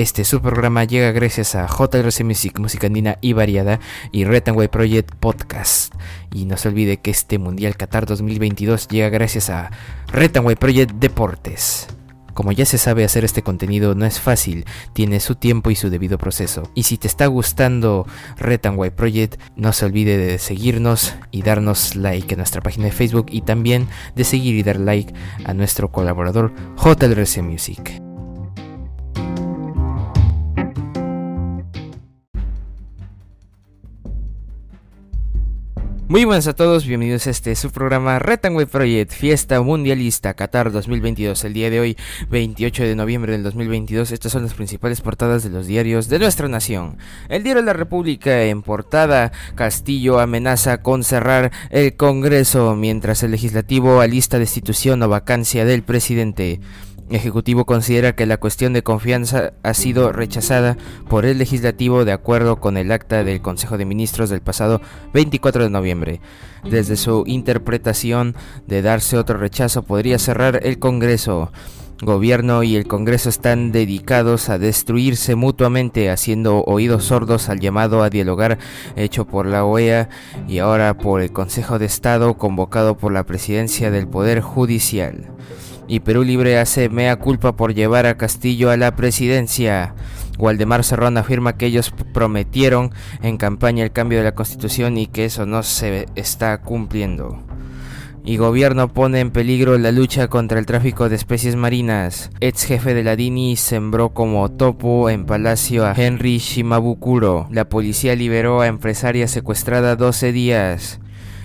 Este subprograma llega gracias a JRC Music, música andina y variada, y Retanway Project Podcast. Y no se olvide que este Mundial Qatar 2022 llega gracias a Retanway Project Deportes. Como ya se sabe hacer este contenido no es fácil, tiene su tiempo y su debido proceso. Y si te está gustando Retanway Project, no se olvide de seguirnos y darnos like en nuestra página de Facebook y también de seguir y dar like a nuestro colaborador JRC Music. Muy buenas a todos, bienvenidos a este su programa Retanway Project Fiesta Mundialista Qatar 2022. El día de hoy, 28 de noviembre del 2022, estas son las principales portadas de los diarios de nuestra nación. El diario de la República en portada, Castillo amenaza con cerrar el Congreso mientras el legislativo alista destitución o vacancia del presidente. Ejecutivo considera que la cuestión de confianza ha sido rechazada por el legislativo de acuerdo con el acta del Consejo de Ministros del pasado 24 de noviembre. Desde su interpretación de darse otro rechazo podría cerrar el Congreso. Gobierno y el Congreso están dedicados a destruirse mutuamente, haciendo oídos sordos al llamado a dialogar hecho por la OEA y ahora por el Consejo de Estado convocado por la Presidencia del Poder Judicial y Perú Libre hace mea culpa por llevar a Castillo a la presidencia. Waldemar Serrón afirma que ellos prometieron en campaña el cambio de la constitución y que eso no se está cumpliendo. Y gobierno pone en peligro la lucha contra el tráfico de especies marinas. Ex jefe de la DINI sembró como topo en palacio a Henry Shimabukuro. La policía liberó a empresaria secuestrada 12 días.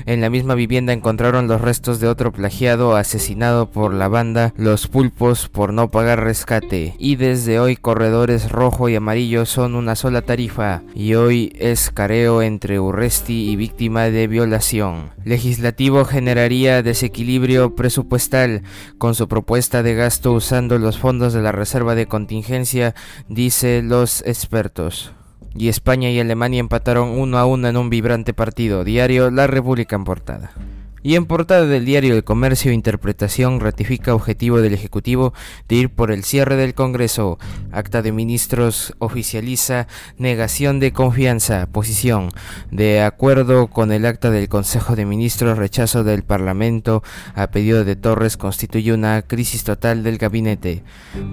En la misma vivienda encontraron los restos de otro plagiado asesinado por la banda Los Pulpos por no pagar rescate. Y desde hoy corredores rojo y amarillo son una sola tarifa. Y hoy es careo entre Urresti y víctima de violación. Legislativo generaría desequilibrio presupuestal con su propuesta de gasto usando los fondos de la reserva de contingencia, dice los expertos y España y Alemania empataron uno a uno en un vibrante partido. Diario La República en portada. Y en portada del diario El Comercio, Interpretación ratifica objetivo del Ejecutivo de ir por el cierre del Congreso. Acta de Ministros oficializa negación de confianza. Posición. De acuerdo con el acta del Consejo de Ministros, rechazo del Parlamento a pedido de Torres constituye una crisis total del gabinete.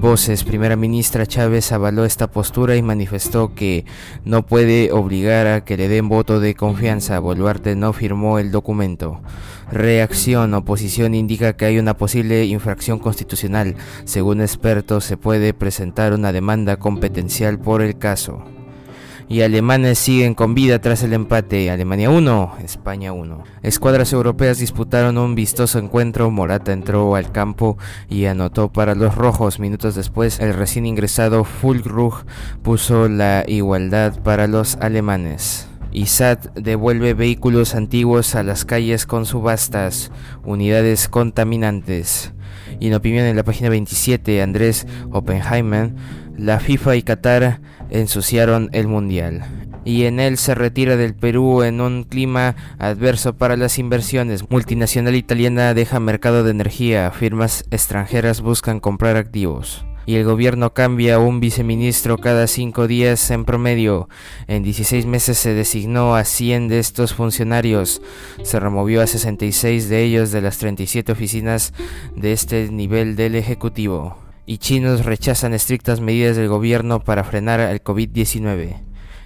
Voces. Primera ministra Chávez avaló esta postura y manifestó que no puede obligar a que le den voto de confianza. Boluarte no firmó el documento. Reacción oposición indica que hay una posible infracción constitucional. Según expertos, se puede presentar una demanda competencial por el caso. Y alemanes siguen con vida tras el empate. Alemania 1, España 1. Escuadras europeas disputaron un vistoso encuentro. Morata entró al campo y anotó para los rojos. Minutos después, el recién ingresado Fulkrug puso la igualdad para los alemanes. ISAT devuelve vehículos antiguos a las calles con subastas, unidades contaminantes. Y en opinión en la página 27, Andrés Oppenheimer, la FIFA y Qatar ensuciaron el Mundial. Y en él se retira del Perú en un clima adverso para las inversiones. Multinacional italiana deja mercado de energía, firmas extranjeras buscan comprar activos y el gobierno cambia un viceministro cada cinco días en promedio. En 16 meses se designó a 100 de estos funcionarios. Se removió a 66 de ellos de las 37 oficinas de este nivel del Ejecutivo. Y chinos rechazan estrictas medidas del gobierno para frenar el COVID-19.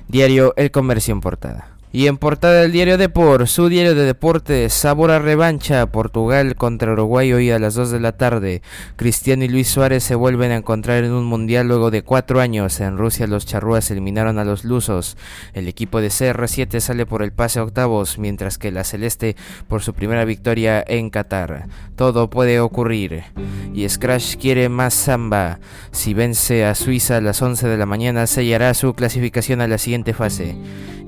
Diario El Comercio en portada. Y en portada del diario Depor, su diario de deportes, sabor a revancha, Portugal contra Uruguay hoy a las 2 de la tarde. Cristiano y Luis Suárez se vuelven a encontrar en un mundial luego de cuatro años. En Rusia los charrúas eliminaron a los lusos. El equipo de CR7 sale por el pase a octavos, mientras que la Celeste por su primera victoria en Qatar. Todo puede ocurrir. Y Scratch quiere más samba. Si vence a Suiza a las 11 de la mañana, sellará su clasificación a la siguiente fase.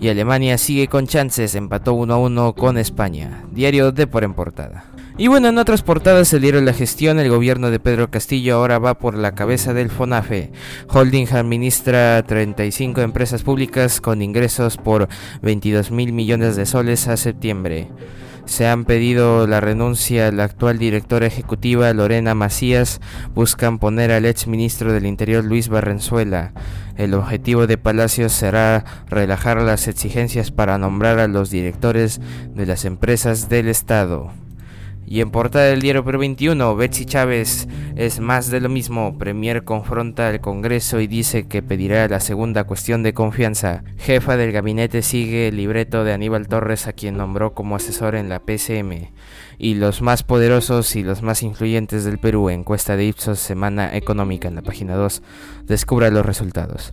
Y Alemania sigue con chances, empató 1 a 1 con España. Diario de por en portada. Y bueno, en otras portadas se dieron la gestión, el gobierno de Pedro Castillo ahora va por la cabeza del FONAFE. Holding administra 35 empresas públicas con ingresos por 22 mil millones de soles a septiembre. Se han pedido la renuncia a la actual directora ejecutiva Lorena Macías, buscan poner al ex ministro del Interior Luis Barrenzuela. El objetivo de Palacios será relajar las exigencias para nombrar a los directores de las empresas del Estado. Y en portada del diario Perú 21, Betsy Chávez es más de lo mismo. Premier confronta al Congreso y dice que pedirá la segunda cuestión de confianza. Jefa del gabinete sigue el libreto de Aníbal Torres a quien nombró como asesor en la PCM. Y los más poderosos y los más influyentes del Perú, encuesta de Ipsos Semana Económica en la página 2, descubra los resultados.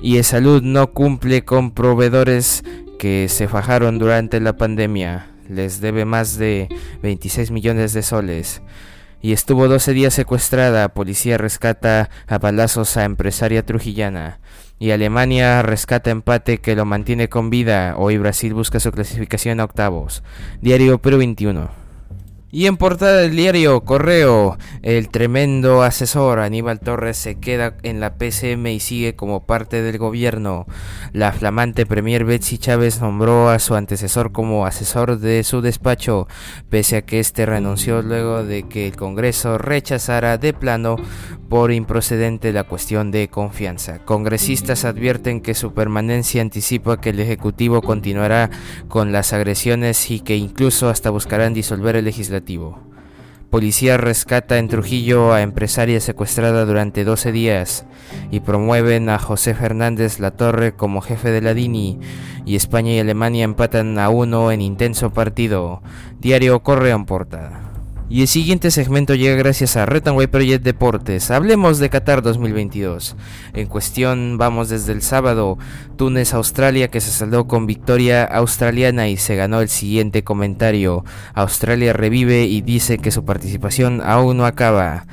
Y el salud no cumple con proveedores que se fajaron durante la pandemia les debe más de 26 millones de soles. Y estuvo 12 días secuestrada. Policía rescata a balazos a empresaria trujillana. Y Alemania rescata empate que lo mantiene con vida. Hoy Brasil busca su clasificación a octavos. Diario Perú 21. Y en portada del diario Correo, el tremendo asesor Aníbal Torres se queda en la PCM y sigue como parte del gobierno. La flamante premier Betsy Chávez nombró a su antecesor como asesor de su despacho, pese a que este renunció luego de que el Congreso rechazara de plano por improcedente la cuestión de confianza. Congresistas advierten que su permanencia anticipa que el Ejecutivo continuará con las agresiones y que incluso hasta buscarán disolver el legislativo Policía rescata en Trujillo a empresaria secuestrada durante 12 días y promueven a José Fernández Latorre como jefe de la DINI y España y Alemania empatan a uno en intenso partido. Diario Correo en portada. Y el siguiente segmento llega gracias a Retanway Project Deportes. Hablemos de Qatar 2022. En cuestión vamos desde el sábado, Túnez Australia que se saldó con victoria australiana y se ganó el siguiente comentario. Australia revive y dice que su participación aún no acaba.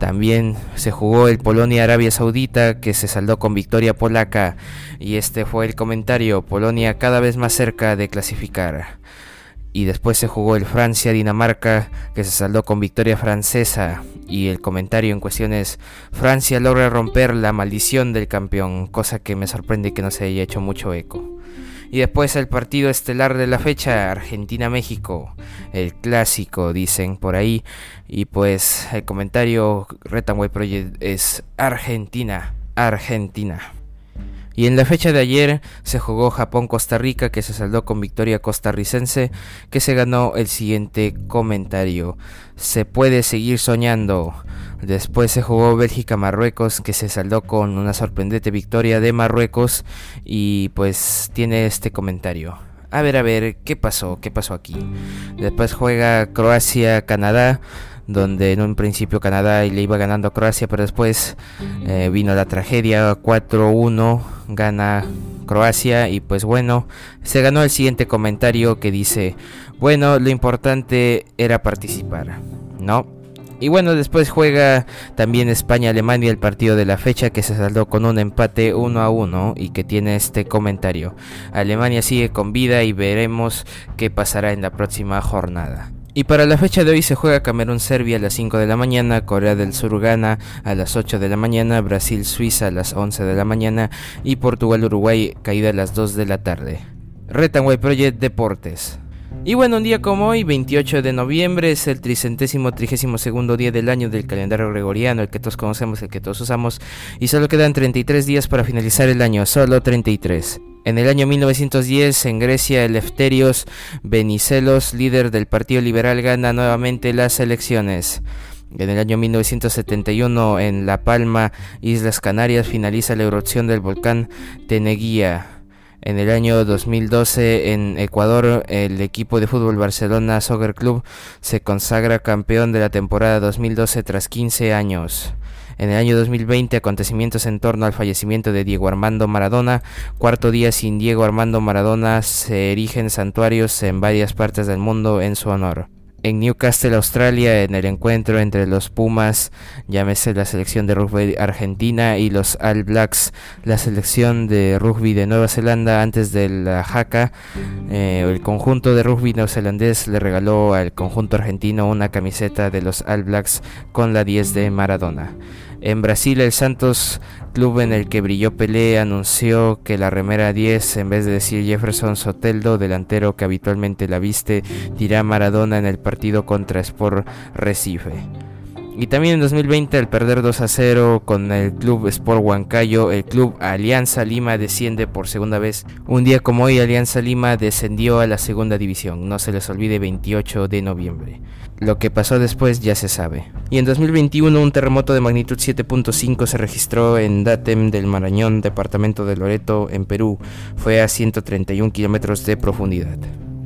También se jugó el Polonia Arabia Saudita que se saldó con victoria polaca y este fue el comentario, Polonia cada vez más cerca de clasificar y después se jugó el Francia-Dinamarca que se saldó con victoria francesa y el comentario en cuestión es Francia logra romper la maldición del campeón, cosa que me sorprende que no se haya hecho mucho eco. Y después el partido estelar de la fecha, Argentina-México, el clásico dicen por ahí, y pues el comentario Retanway Project es Argentina, Argentina. Y en la fecha de ayer se jugó Japón-Costa Rica que se saldó con victoria costarricense que se ganó el siguiente comentario. Se puede seguir soñando. Después se jugó Bélgica-Marruecos que se saldó con una sorprendente victoria de Marruecos y pues tiene este comentario. A ver, a ver, ¿qué pasó? ¿Qué pasó aquí? Después juega Croacia-Canadá donde en un principio Canadá le iba ganando a Croacia, pero después eh, vino la tragedia, 4-1, gana Croacia y pues bueno, se ganó el siguiente comentario que dice, bueno, lo importante era participar, ¿no? Y bueno, después juega también España-Alemania el partido de la fecha que se saldó con un empate 1 a 1 y que tiene este comentario. Alemania sigue con vida y veremos qué pasará en la próxima jornada. Y para la fecha de hoy se juega Camerún-Serbia a las 5 de la mañana, Corea del Sur gana a las 8 de la mañana, Brasil-Suiza a las 11 de la mañana y Portugal-Uruguay caída a las 2 de la tarde. Retanway Project Deportes. Y bueno, un día como hoy, 28 de noviembre, es el tricentésimo trigésimo segundo día del año del calendario gregoriano, el que todos conocemos, el que todos usamos, y solo quedan 33 días para finalizar el año, solo 33. En el año 1910, en Grecia, Eleftherios Venizelos, líder del Partido Liberal, gana nuevamente las elecciones. En el año 1971, en La Palma, Islas Canarias, finaliza la erupción del volcán Teneguía. En el año 2012 en Ecuador el equipo de fútbol Barcelona Soccer Club se consagra campeón de la temporada 2012 tras 15 años. En el año 2020, acontecimientos en torno al fallecimiento de Diego Armando Maradona. Cuarto día sin Diego Armando Maradona, se erigen santuarios en varias partes del mundo en su honor en Newcastle, Australia, en el encuentro entre los Pumas, llámese la selección de rugby argentina y los All Blacks, la selección de rugby de Nueva Zelanda antes de la jaca, eh, el conjunto de rugby neozelandés le regaló al conjunto argentino una camiseta de los All Blacks con la 10 de Maradona. En Brasil, el Santos, club en el que brilló Pelé, anunció que la remera 10, en vez de decir Jefferson Soteldo, delantero que habitualmente la viste, dirá Maradona en el partido contra Sport Recife. Y también en 2020 al perder 2 a 0 con el club Sport Huancayo, el club Alianza Lima desciende por segunda vez. Un día como hoy Alianza Lima descendió a la segunda división, no se les olvide 28 de noviembre. Lo que pasó después ya se sabe. Y en 2021 un terremoto de magnitud 7.5 se registró en Datem del Marañón, departamento de Loreto, en Perú. Fue a 131 kilómetros de profundidad.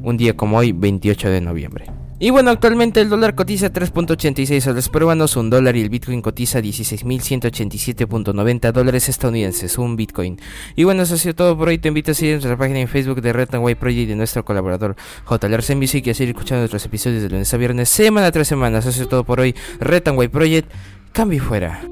Un día como hoy, 28 de noviembre. Y bueno, actualmente el dólar cotiza 3.86 soles peruanos, un dólar y el Bitcoin cotiza 16.187.90 dólares estadounidenses, un Bitcoin. Y bueno, eso ha sido todo por hoy. Te invito a seguir nuestra página en Facebook de Red White Project y de nuestro colaborador J. Larsen Music y a seguir escuchando nuestros episodios de lunes a viernes, semana tras semana. Eso ha sido todo por hoy. Red White Project, cambio fuera.